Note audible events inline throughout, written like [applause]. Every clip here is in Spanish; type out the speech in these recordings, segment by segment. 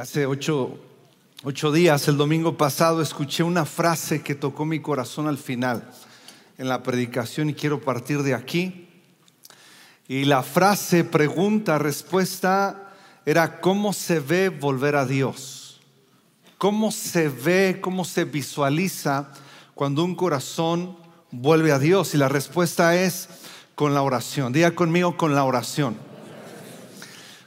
Hace ocho, ocho días, el domingo pasado, escuché una frase que tocó mi corazón al final en la predicación y quiero partir de aquí. Y la frase, pregunta, respuesta era cómo se ve volver a Dios. ¿Cómo se ve, cómo se visualiza cuando un corazón vuelve a Dios? Y la respuesta es con la oración. Diga conmigo con la oración.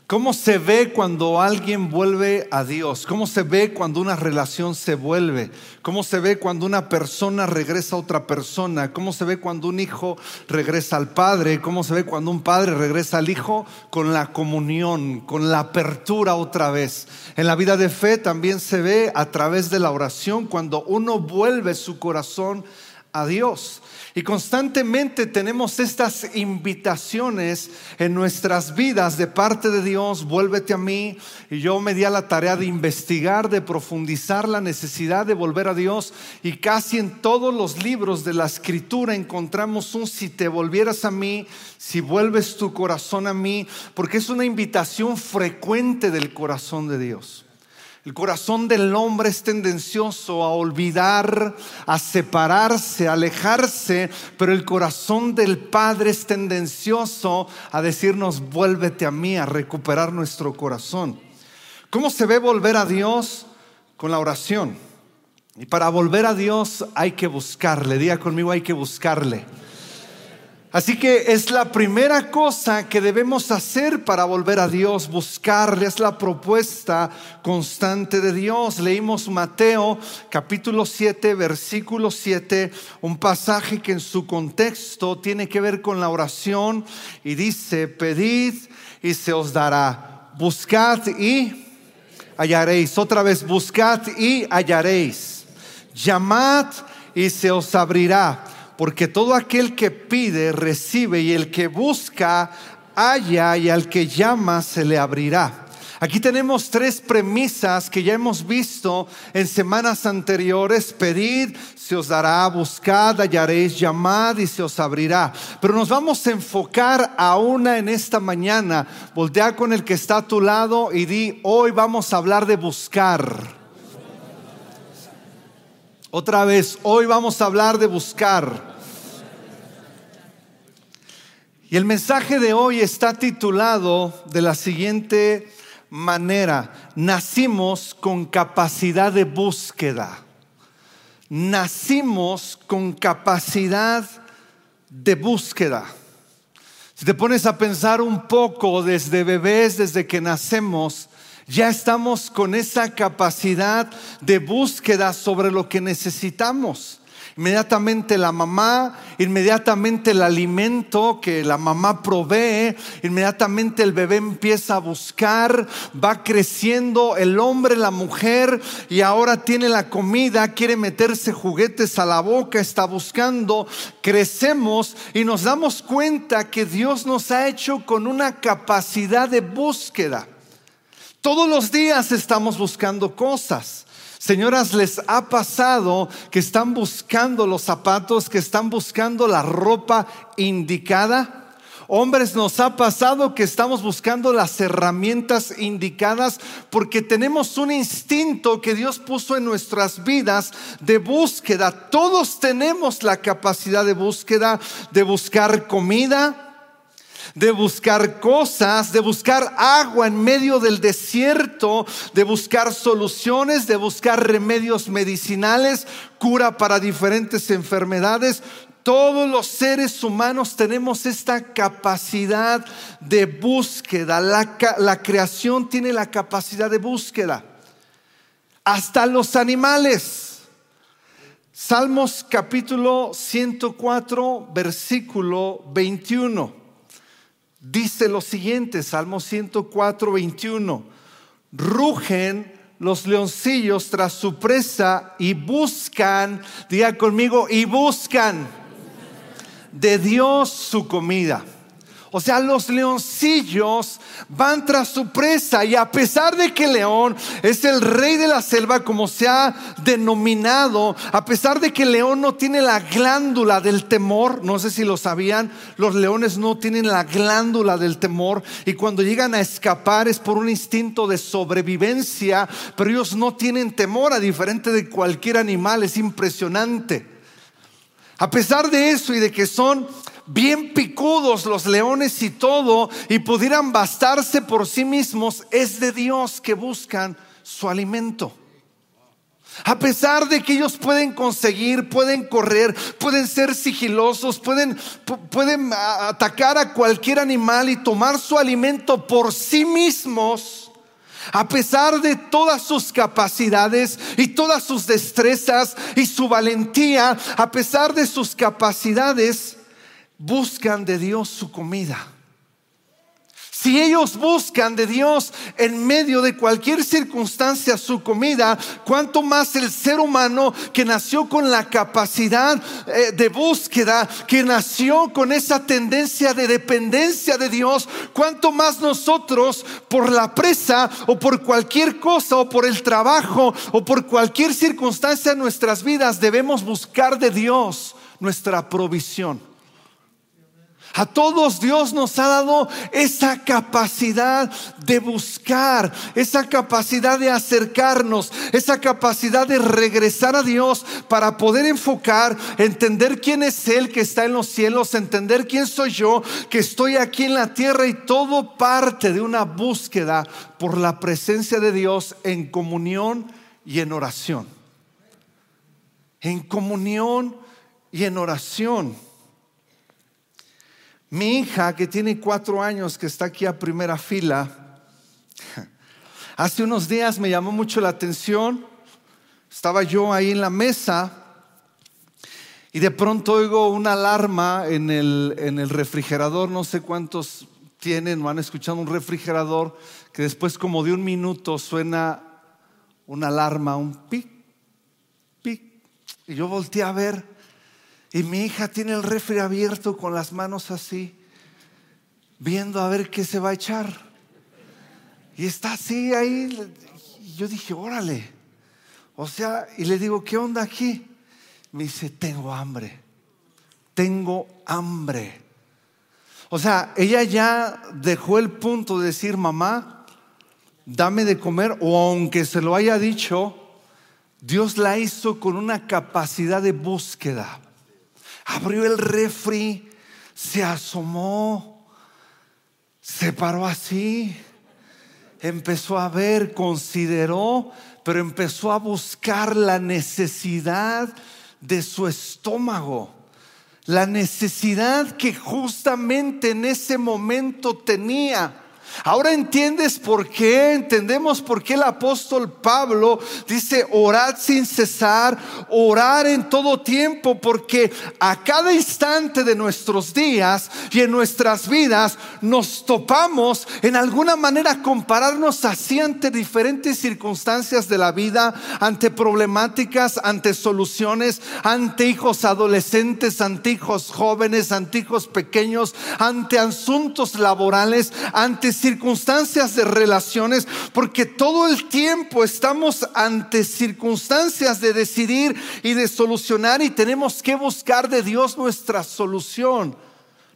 ¿Cómo se ve cuando alguien vuelve a Dios? ¿Cómo se ve cuando una relación se vuelve? ¿Cómo se ve cuando una persona regresa a otra persona? ¿Cómo se ve cuando un hijo regresa al padre? ¿Cómo se ve cuando un padre regresa al hijo? Con la comunión, con la apertura otra vez. En la vida de fe también se ve a través de la oración cuando uno vuelve su corazón a Dios. Y constantemente tenemos estas invitaciones en nuestras vidas de parte de Dios, vuélvete a mí. Y yo me di a la tarea de investigar, de profundizar la necesidad de volver a Dios. Y casi en todos los libros de la escritura encontramos un si te volvieras a mí, si vuelves tu corazón a mí, porque es una invitación frecuente del corazón de Dios. El corazón del hombre es tendencioso a olvidar, a separarse, a alejarse, pero el corazón del Padre es tendencioso a decirnos, vuélvete a mí, a recuperar nuestro corazón. ¿Cómo se ve volver a Dios? Con la oración. Y para volver a Dios hay que buscarle, diga conmigo, hay que buscarle. Así que es la primera cosa que debemos hacer para volver a Dios, buscarle, es la propuesta constante de Dios. Leímos Mateo capítulo 7, versículo 7, un pasaje que en su contexto tiene que ver con la oración y dice, pedid y se os dará, buscad y hallaréis, otra vez, buscad y hallaréis, llamad y se os abrirá porque todo aquel que pide, recibe, y el que busca, halla, y al que llama, se le abrirá. Aquí tenemos tres premisas que ya hemos visto en semanas anteriores. Pedid, se os dará, buscad, hallaréis, llamad y se os abrirá. Pero nos vamos a enfocar a una en esta mañana. Voltea con el que está a tu lado y di, hoy vamos a hablar de buscar. Otra vez, hoy vamos a hablar de buscar. Y el mensaje de hoy está titulado de la siguiente manera, nacimos con capacidad de búsqueda. Nacimos con capacidad de búsqueda. Si te pones a pensar un poco desde bebés, desde que nacemos, ya estamos con esa capacidad de búsqueda sobre lo que necesitamos. Inmediatamente la mamá, inmediatamente el alimento que la mamá provee, inmediatamente el bebé empieza a buscar, va creciendo el hombre, la mujer, y ahora tiene la comida, quiere meterse juguetes a la boca, está buscando, crecemos y nos damos cuenta que Dios nos ha hecho con una capacidad de búsqueda. Todos los días estamos buscando cosas. Señoras, ¿les ha pasado que están buscando los zapatos, que están buscando la ropa indicada? Hombres, nos ha pasado que estamos buscando las herramientas indicadas porque tenemos un instinto que Dios puso en nuestras vidas de búsqueda. Todos tenemos la capacidad de búsqueda, de buscar comida, de buscar cosas, de buscar agua en medio del desierto, de buscar soluciones, de buscar remedios medicinales, cura para diferentes enfermedades. Todos los seres humanos tenemos esta capacidad de búsqueda. La, creación tiene la capacidad de búsqueda. Hasta los animales. Salmos capítulo 104, versículo 21 dice lo siguiente, Salmo 104, 21, rugen los leoncillos tras su presa y buscan, diga conmigo, y buscan de Dios su comida. O sea, los leoncillos van tras su presa y a pesar de que el león es el rey de la selva como se ha denominado, a pesar de que el león no tiene la glándula del temor, no sé si lo sabían, los leones no tienen la glándula del temor y cuando llegan a escapar es por un instinto de sobrevivencia, pero ellos no tienen temor a diferente de cualquier animal, es impresionante. A pesar de eso y de que son bien picudos los leones y todo, y pudieran bastarse por sí mismos, es de Dios que buscan su alimento. A pesar de que ellos pueden conseguir, pueden correr, pueden ser sigilosos, pueden, pueden atacar a cualquier animal y tomar su alimento por sí mismos, a pesar de todas sus capacidades y todas sus destrezas y su valentía, a pesar de sus capacidades, buscan de Dios su comida. Si ellos buscan de Dios en medio de cualquier circunstancia su comida, cuanto más el ser humano que nació con la capacidad eh, de búsqueda, que nació con esa tendencia de dependencia de Dios, cuanto más nosotros por la presa o por cualquier cosa o por el trabajo o por cualquier circunstancia en nuestras vidas debemos buscar de Dios nuestra provisión. A todos Dios nos ha dado esa capacidad de buscar, esa capacidad de acercarnos, esa capacidad de regresar a Dios para poder enfocar, entender quién es Él que está en los cielos, entender quién soy yo que estoy aquí en la tierra y todo parte de una búsqueda por la presencia de Dios en comunión y en oración. En comunión y en oración. Mi hija, que tiene cuatro años, que está aquí a primera fila, hace unos días me llamó mucho la atención. Estaba yo ahí en la mesa y de pronto oigo una alarma en el, en el refrigerador. No sé cuántos tienen o han escuchado un refrigerador que después como de un minuto suena una alarma, un pic, pic. Y yo volteé a ver y mi hija tiene el refri abierto con las manos así, viendo a ver qué se va a echar. Y está así ahí. Y yo dije, órale. O sea, y le digo, ¿qué onda aquí? Me dice, tengo hambre. Tengo hambre. O sea, ella ya dejó el punto de decir, mamá, dame de comer, o aunque se lo haya dicho, Dios la hizo con una capacidad de búsqueda abrió el refri, se asomó, se paró así, empezó a ver, consideró, pero empezó a buscar la necesidad de su estómago, la necesidad que justamente en ese momento tenía. Ahora entiendes por qué, entendemos por qué el apóstol Pablo dice orad sin cesar, orar en todo tiempo, porque a cada instante de nuestros días y en nuestras vidas nos topamos en alguna manera compararnos así ante diferentes circunstancias de la vida, ante problemáticas, ante soluciones, ante hijos adolescentes, ante hijos jóvenes, ante hijos pequeños, ante asuntos laborales, ante circunstancias de relaciones, porque todo el tiempo estamos ante circunstancias de decidir y de solucionar y tenemos que buscar de Dios nuestra solución,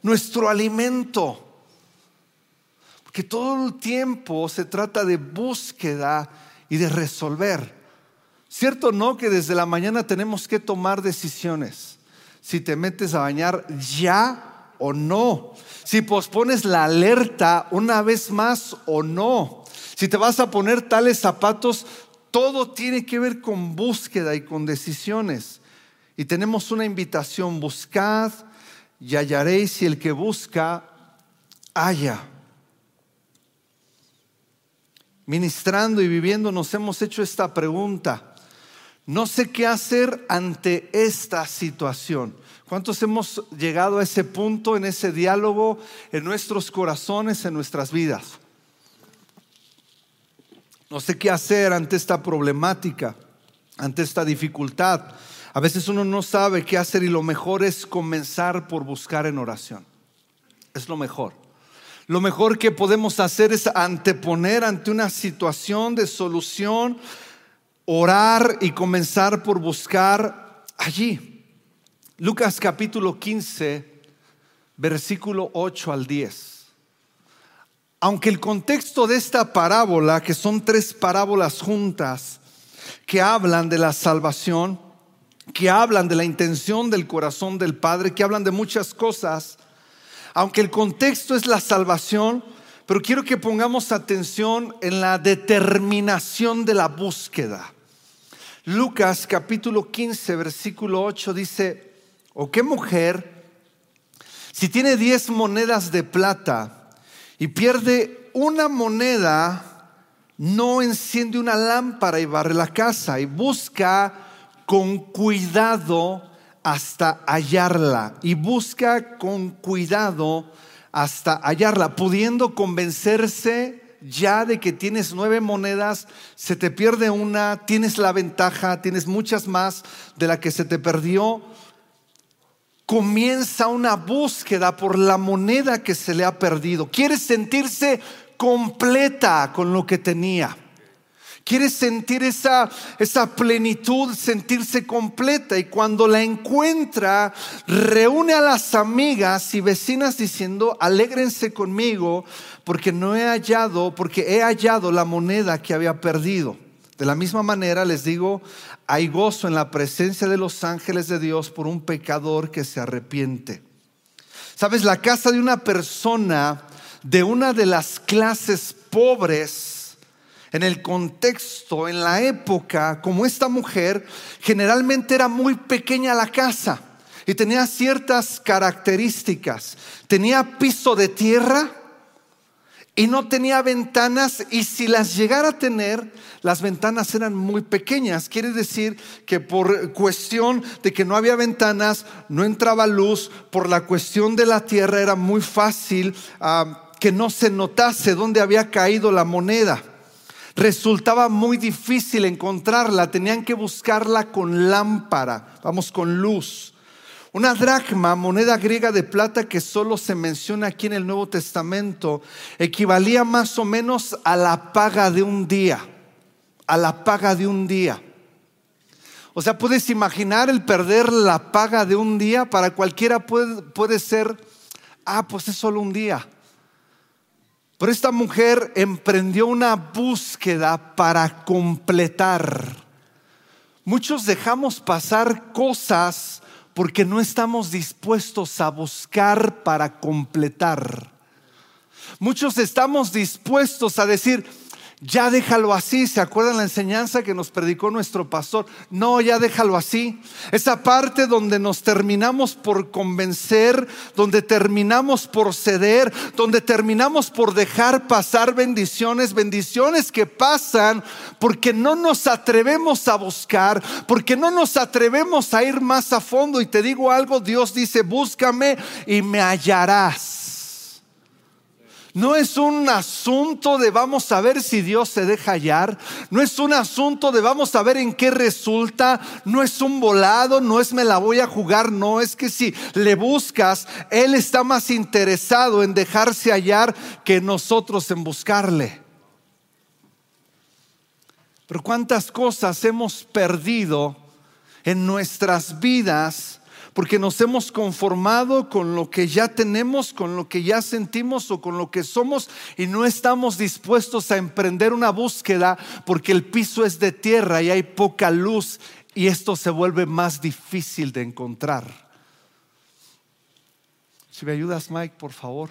nuestro alimento. Porque todo el tiempo se trata de búsqueda y de resolver. ¿Cierto no que desde la mañana tenemos que tomar decisiones? Si te metes a bañar ya o no si pospones la alerta una vez más o no, si te vas a poner tales zapatos, todo tiene que ver con búsqueda y con decisiones. Y tenemos una invitación, buscad y hallaréis y el que busca, haya. Ministrando y viviendo nos hemos hecho esta pregunta. No sé qué hacer ante esta situación. ¿Cuántos hemos llegado a ese punto, en ese diálogo, en nuestros corazones, en nuestras vidas? No sé qué hacer ante esta problemática, ante esta dificultad. A veces uno no sabe qué hacer y lo mejor es comenzar por buscar en oración. Es lo mejor. lo mejor que podemos hacer es anteponer ante una situación de solución, orar y comenzar por buscar allí. Lucas capítulo 15, versículo 8 al 10. Aunque el contexto de esta parábola, que son tres parábolas juntas, que hablan de la salvación, que hablan de la intención del corazón del Padre, que hablan de muchas cosas, aunque el contexto es la salvación, pero quiero que pongamos atención en la determinación de la búsqueda. Lucas capítulo 15, versículo 8 dice, ¿o qué mujer, si tiene 10 monedas de plata y pierde una moneda, no enciende una lámpara y barre la casa y busca con cuidado hasta hallarla y busca con cuidado hasta hallarla, pudiendo convencerse ya de que tienes nueve monedas, se te pierde una, tienes la ventaja, tienes muchas más de la que se te perdió. Comienza una búsqueda por la moneda que se le ha perdido. Quiere sentirse completa con lo que tenía. Quiere sentir esa, esa plenitud, sentirse completa. Y cuando la encuentra, reúne a las amigas y vecinas diciendo, alégrense conmigo porque no he hallado, porque he hallado la moneda que había perdido. De la misma manera les digo, hay gozo en la presencia de los ángeles de Dios por un pecador que se arrepiente. Sabes, la casa de una persona de una de las clases pobres en el contexto, en la época, como esta mujer, generalmente era muy pequeña la casa y tenía ciertas características. Tenía piso de tierra y no tenía ventanas y si las llegara a tener, las ventanas eran muy pequeñas. Quiere decir que por cuestión de que no había ventanas, no entraba luz, por la cuestión de la tierra era muy fácil ah, que no se notase dónde había caído la moneda resultaba muy difícil encontrarla, tenían que buscarla con lámpara, vamos, con luz. Una dracma, moneda griega de plata que solo se menciona aquí en el Nuevo Testamento, equivalía más o menos a la paga de un día, a la paga de un día. O sea, puedes imaginar el perder la paga de un día, para cualquiera puede, puede ser, ah, pues es solo un día. Pero esta mujer emprendió una búsqueda para completar. Muchos dejamos pasar cosas porque no estamos dispuestos a buscar para completar. Muchos estamos dispuestos a decir, ya déjalo así. ¿Se acuerdan la enseñanza que nos predicó nuestro pastor? No, ya déjalo así. Esa parte donde nos terminamos por convencer, donde terminamos por ceder, donde terminamos por dejar pasar bendiciones, bendiciones que pasan porque no nos atrevemos a buscar, porque no nos atrevemos a ir más a fondo. Y te digo algo, Dios dice, búscame y me hallarás. No es un asunto de vamos a ver si Dios se deja hallar. No es un asunto de vamos a ver en qué resulta. No es un volado, no es me la voy a jugar. No, es que si le buscas, Él está más interesado en dejarse hallar que nosotros en buscarle. Pero cuántas cosas hemos perdido en nuestras vidas porque nos hemos conformado con lo que ya tenemos, con lo que ya sentimos o con lo que somos y no estamos dispuestos a emprender una búsqueda porque el piso es de tierra y hay poca luz y esto se vuelve más difícil de encontrar. Si me ayudas, Mike, por favor.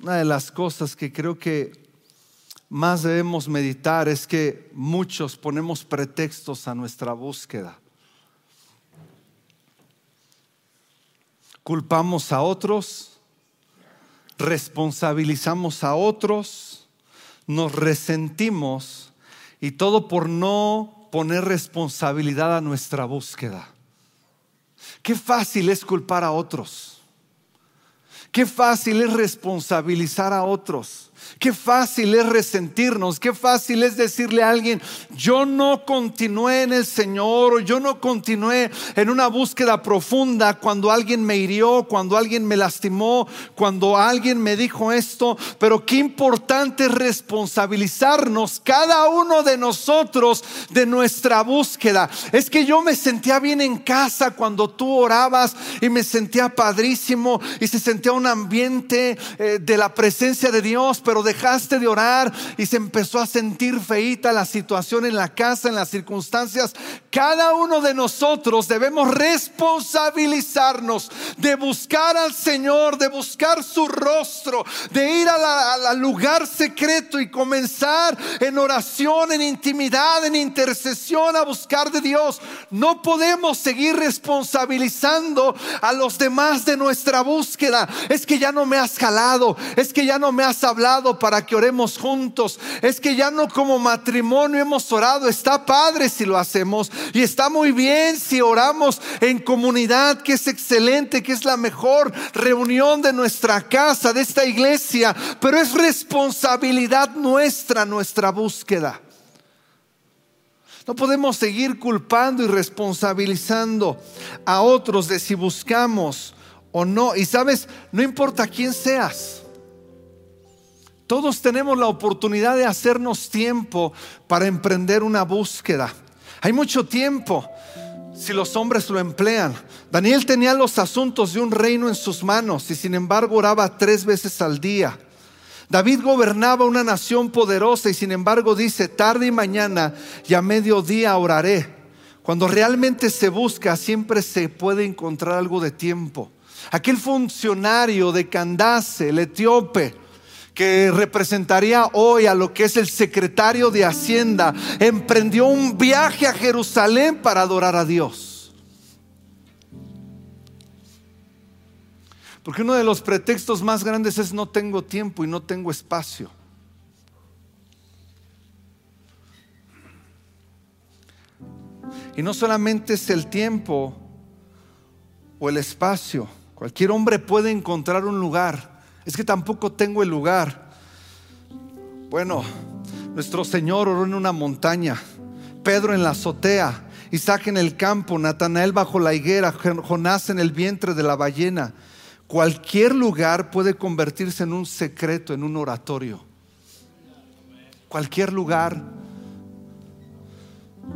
Una de las cosas que creo que más debemos meditar es que muchos ponemos pretextos a nuestra búsqueda. Culpamos a otros, responsabilizamos a otros, nos resentimos y todo por no poner responsabilidad a nuestra búsqueda. Qué fácil es culpar a otros. Qué fácil es responsabilizar a otros. Qué fácil es resentirnos, qué fácil es decirle a alguien, yo no continué en el Señor o yo no continué en una búsqueda profunda cuando alguien me hirió, cuando alguien me lastimó, cuando alguien me dijo esto, pero qué importante es responsabilizarnos cada uno de nosotros de nuestra búsqueda. Es que yo me sentía bien en casa cuando tú orabas y me sentía padrísimo y se sentía un ambiente eh, de la presencia de Dios, pero dejaste de orar y se empezó a sentir feita la situación en la casa, en las circunstancias. Cada uno de nosotros debemos responsabilizarnos de buscar al Señor, de buscar su rostro, de ir al lugar secreto y comenzar en oración, en intimidad, en intercesión a buscar de Dios. No podemos seguir responsabilizando a los demás de nuestra búsqueda. Es que ya no me has jalado, es que ya no me has hablado para que oremos juntos. Es que ya no como matrimonio hemos orado. Está padre si lo hacemos. Y está muy bien si oramos en comunidad, que es excelente, que es la mejor reunión de nuestra casa, de esta iglesia. Pero es responsabilidad nuestra, nuestra búsqueda. No podemos seguir culpando y responsabilizando a otros de si buscamos o no. Y sabes, no importa quién seas. Todos tenemos la oportunidad de hacernos tiempo para emprender una búsqueda. Hay mucho tiempo si los hombres lo emplean. Daniel tenía los asuntos de un reino en sus manos y sin embargo oraba tres veces al día. David gobernaba una nación poderosa y sin embargo dice, tarde y mañana y a mediodía oraré. Cuando realmente se busca, siempre se puede encontrar algo de tiempo. Aquel funcionario de Candace, el etíope, que representaría hoy a lo que es el secretario de Hacienda, emprendió un viaje a Jerusalén para adorar a Dios. Porque uno de los pretextos más grandes es no tengo tiempo y no tengo espacio. Y no solamente es el tiempo o el espacio. Cualquier hombre puede encontrar un lugar es que tampoco tengo el lugar. Bueno, nuestro Señor oró en una montaña, Pedro en la azotea, Isaac en el campo, Natanael bajo la higuera, Jonás en el vientre de la ballena. Cualquier lugar puede convertirse en un secreto, en un oratorio. Cualquier lugar.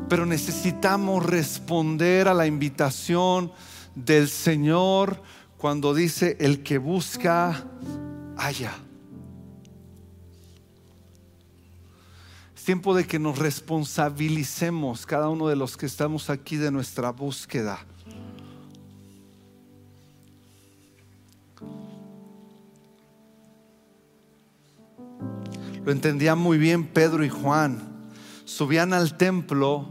Pero necesitamos responder a la invitación del Señor cuando dice, el que busca, haya. Es tiempo de que nos responsabilicemos, cada uno de los que estamos aquí, de nuestra búsqueda. Lo entendían muy bien Pedro y Juan. Subían al templo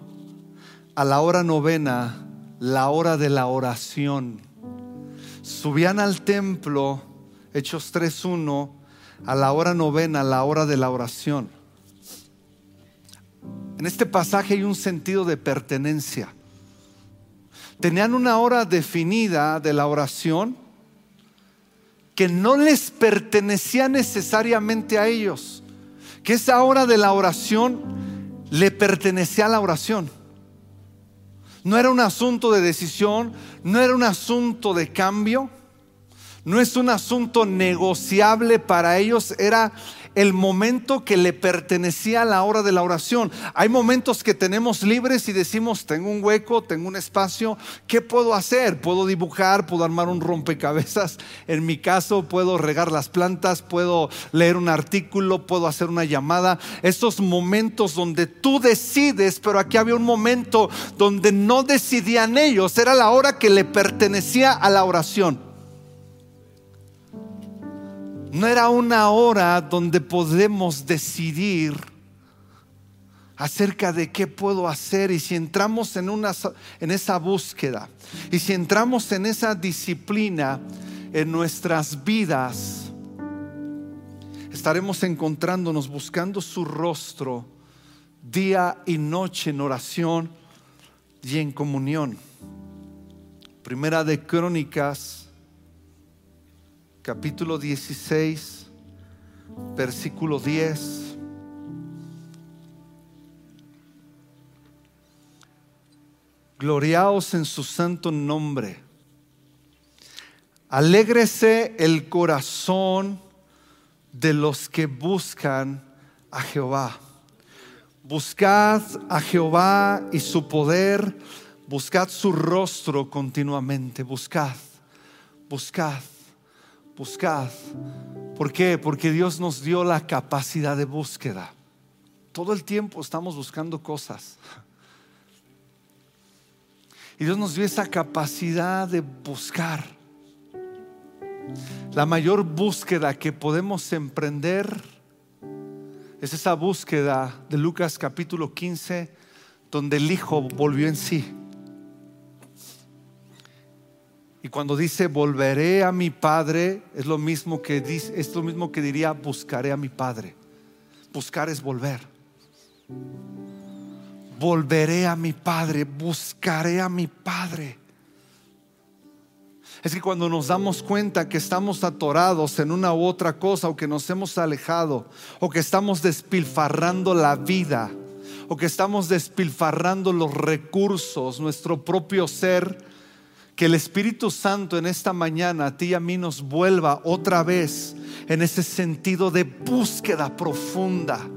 a la hora novena, la hora de la oración subían al templo, Hechos 3.1, a la hora novena, a la hora de la oración. En este pasaje hay un sentido de pertenencia. Tenían una hora definida de la oración que no les pertenecía necesariamente a ellos, que esa hora de la oración le pertenecía a la oración. No era un asunto de decisión, no era un asunto de cambio, no es un asunto negociable para ellos, era el momento que le pertenecía a la hora de la oración. Hay momentos que tenemos libres y decimos, tengo un hueco, tengo un espacio, ¿qué puedo hacer? Puedo dibujar, puedo armar un rompecabezas. En mi caso, puedo regar las plantas, puedo leer un artículo, puedo hacer una llamada. Esos momentos donde tú decides, pero aquí había un momento donde no decidían ellos, era la hora que le pertenecía a la oración. No era una hora donde podemos decidir acerca de qué puedo hacer y si entramos en, una, en esa búsqueda y si entramos en esa disciplina en nuestras vidas, estaremos encontrándonos buscando su rostro día y noche en oración y en comunión. Primera de Crónicas capítulo 16, versículo 10. Gloriaos en su santo nombre. Alégrese el corazón de los que buscan a Jehová. Buscad a Jehová y su poder, buscad su rostro continuamente, buscad, buscad, buscad. ¿Por qué? Porque Dios nos dio la capacidad de búsqueda. Todo el tiempo estamos buscando cosas. Y Dios nos dio esa capacidad de buscar. La mayor búsqueda que podemos emprender es esa búsqueda de Lucas capítulo 15, donde el Hijo volvió en sí. Y cuando dice volveré a mi Padre, es lo mismo que es lo mismo que diría buscaré a mi Padre. Buscar es volver. Volveré a mi Padre, buscaré a mi Padre es que cuando nos damos cuenta que estamos atorados en una u otra cosa o que nos hemos alejado o que estamos despilfarrando la vida o que estamos despilfarrando los recursos, nuestro propio ser, que el Espíritu Santo en esta mañana a ti y a mí nos vuelva otra vez en ese sentido de búsqueda profunda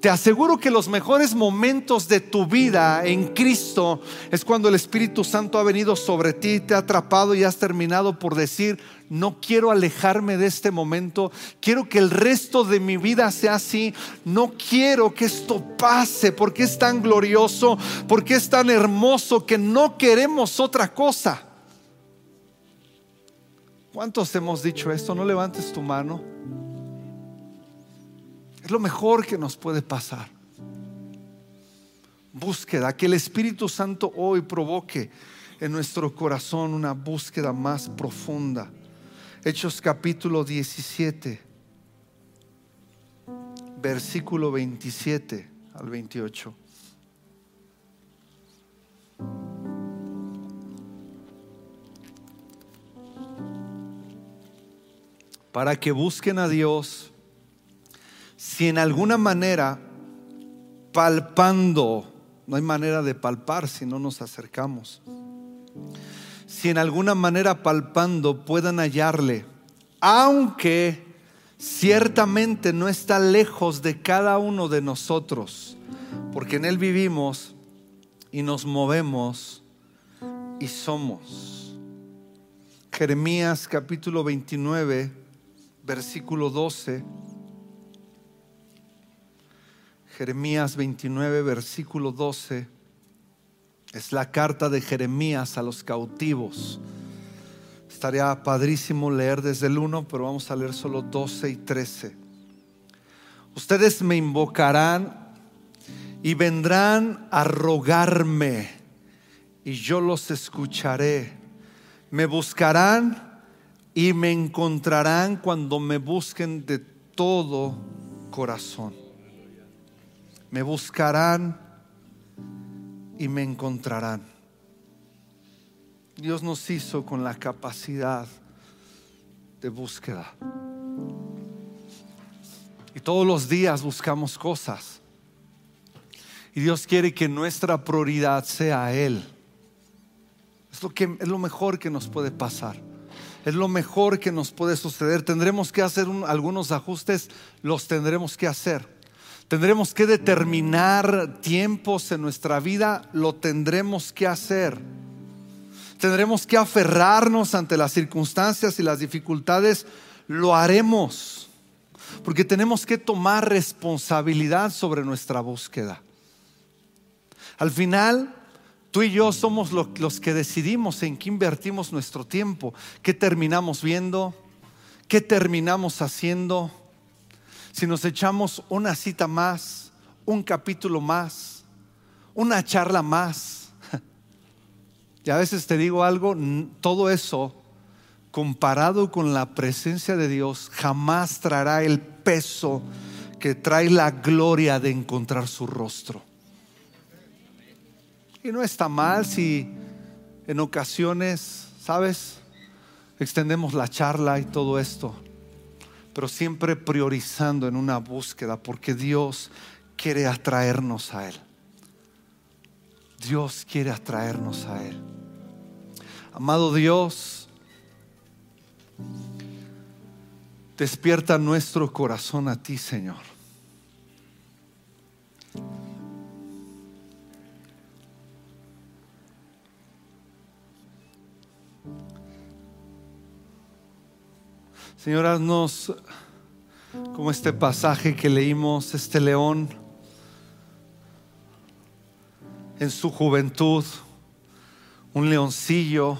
te aseguro que los mejores momentos de tu vida en Cristo es cuando el Espíritu Santo ha venido sobre ti, te ha atrapado y has terminado por decir, no quiero alejarme de este momento, quiero que el resto de mi vida sea así, no quiero que esto pase porque es tan glorioso, porque es tan hermoso que no queremos otra cosa. ¿Cuántos hemos dicho esto? No levantes tu mano. Es lo mejor que nos puede pasar. Búsqueda, que el Espíritu Santo hoy provoque en nuestro corazón una búsqueda más profunda. Hechos capítulo 17, versículo 27 al 28. Para que busquen a Dios si en alguna manera, palpando, no hay manera de palpar si no nos acercamos, si en alguna manera palpando puedan hallarle, aunque ciertamente no está lejos de cada uno de nosotros, porque en Él vivimos y nos movemos y somos. Jeremías capítulo 29, versículo 12 Jeremías 29, versículo 12, es la carta de Jeremías a los cautivos. Estaría padrísimo leer desde el 1, pero vamos a leer solo 12 y 13. Ustedes me invocarán y vendrán a rogarme y yo los escucharé. Me buscarán y me encontrarán cuando me busquen de todo corazón. Me buscarán y me encontrarán. Dios nos hizo con la capacidad de búsqueda. Y todos los días buscamos cosas. Y Dios quiere que nuestra prioridad sea Él. Es lo, que, es lo mejor que nos puede pasar. Es lo mejor que nos puede suceder. Tendremos que hacer algunos ajustes, los tendremos que hacer. Tendremos que determinar tiempos en nuestra vida, lo tendremos que hacer. Tendremos que aferrarnos ante las circunstancias y las dificultades, lo haremos. Porque tenemos que tomar responsabilidad sobre nuestra búsqueda. Al final, tú y yo somos los que decidimos en qué invertimos nuestro tiempo, qué terminamos viendo, qué terminamos haciendo si nos echamos una cita más, un capítulo más, una charla más. [laughs] Y a veces te digo algo, todo eso comparado con la presencia de Dios jamás traerá el peso que trae la gloria de encontrar su rostro. Y no está mal si en ocasiones, ¿sabes? extendemos la charla y todo esto, pero siempre priorizando en una búsqueda porque Dios quiere atraernos a Él. Dios quiere atraernos a Él. Amado Dios, despierta nuestro corazón a ti, Señor. Señor, haznos como este pasaje que leímos, este león en su juventud, un leoncillo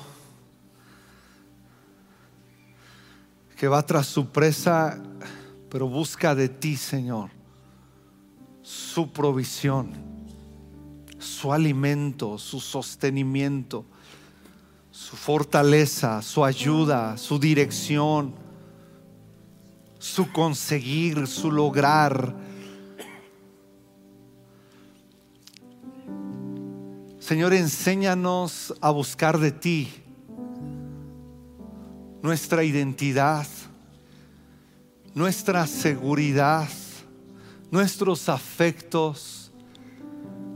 que va tras su presa, pero busca de ti, Señor, su provisión, su alimento, su sostenimiento, su fortaleza, su ayuda, su dirección su conseguir, su lograr. Señor, enséñanos a buscar de ti nuestra identidad, nuestra seguridad, nuestros afectos,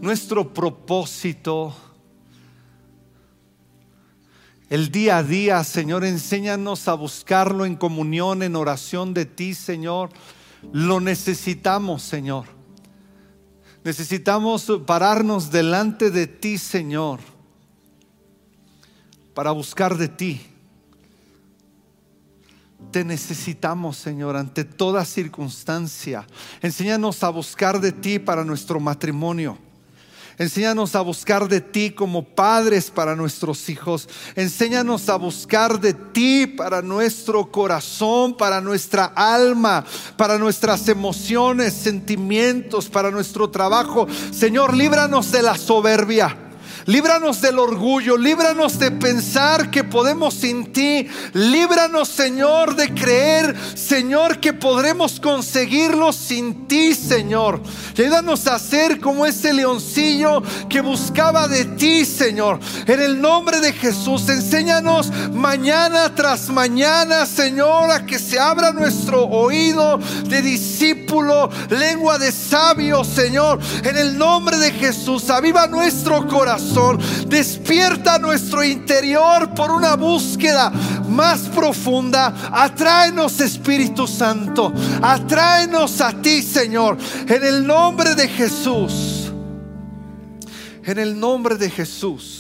nuestro propósito el día a día, Señor. Enséñanos a buscarlo en comunión, en oración de ti, Señor. Lo necesitamos, Señor. Necesitamos pararnos delante de ti, Señor, para buscar de ti. Te necesitamos, Señor, ante toda circunstancia. Enséñanos a buscar de ti para nuestro matrimonio. Enséñanos a buscar de ti como padres para nuestros hijos. Enséñanos a buscar de ti para nuestro corazón, para nuestra alma, para nuestras emociones, sentimientos, para nuestro trabajo. Señor, líbranos de la soberbia. Líbranos del orgullo, líbranos de pensar que podemos sin ti. Líbranos, Señor, de creer, Señor, que podremos conseguirlo sin ti, Señor. ayúdanos a ser como ese leoncillo que buscaba de ti, Señor. En el nombre de Jesús, enséñanos mañana tras mañana, Señor, a que se abra nuestro oído de discípulo, lengua de sabio, Señor. En el nombre de Jesús, aviva nuestro despierta nuestro interior por una búsqueda más profunda. Atráenos, Espíritu Santo, atráenos a ti, Señor, en el nombre de Jesús. En el nombre de Jesús.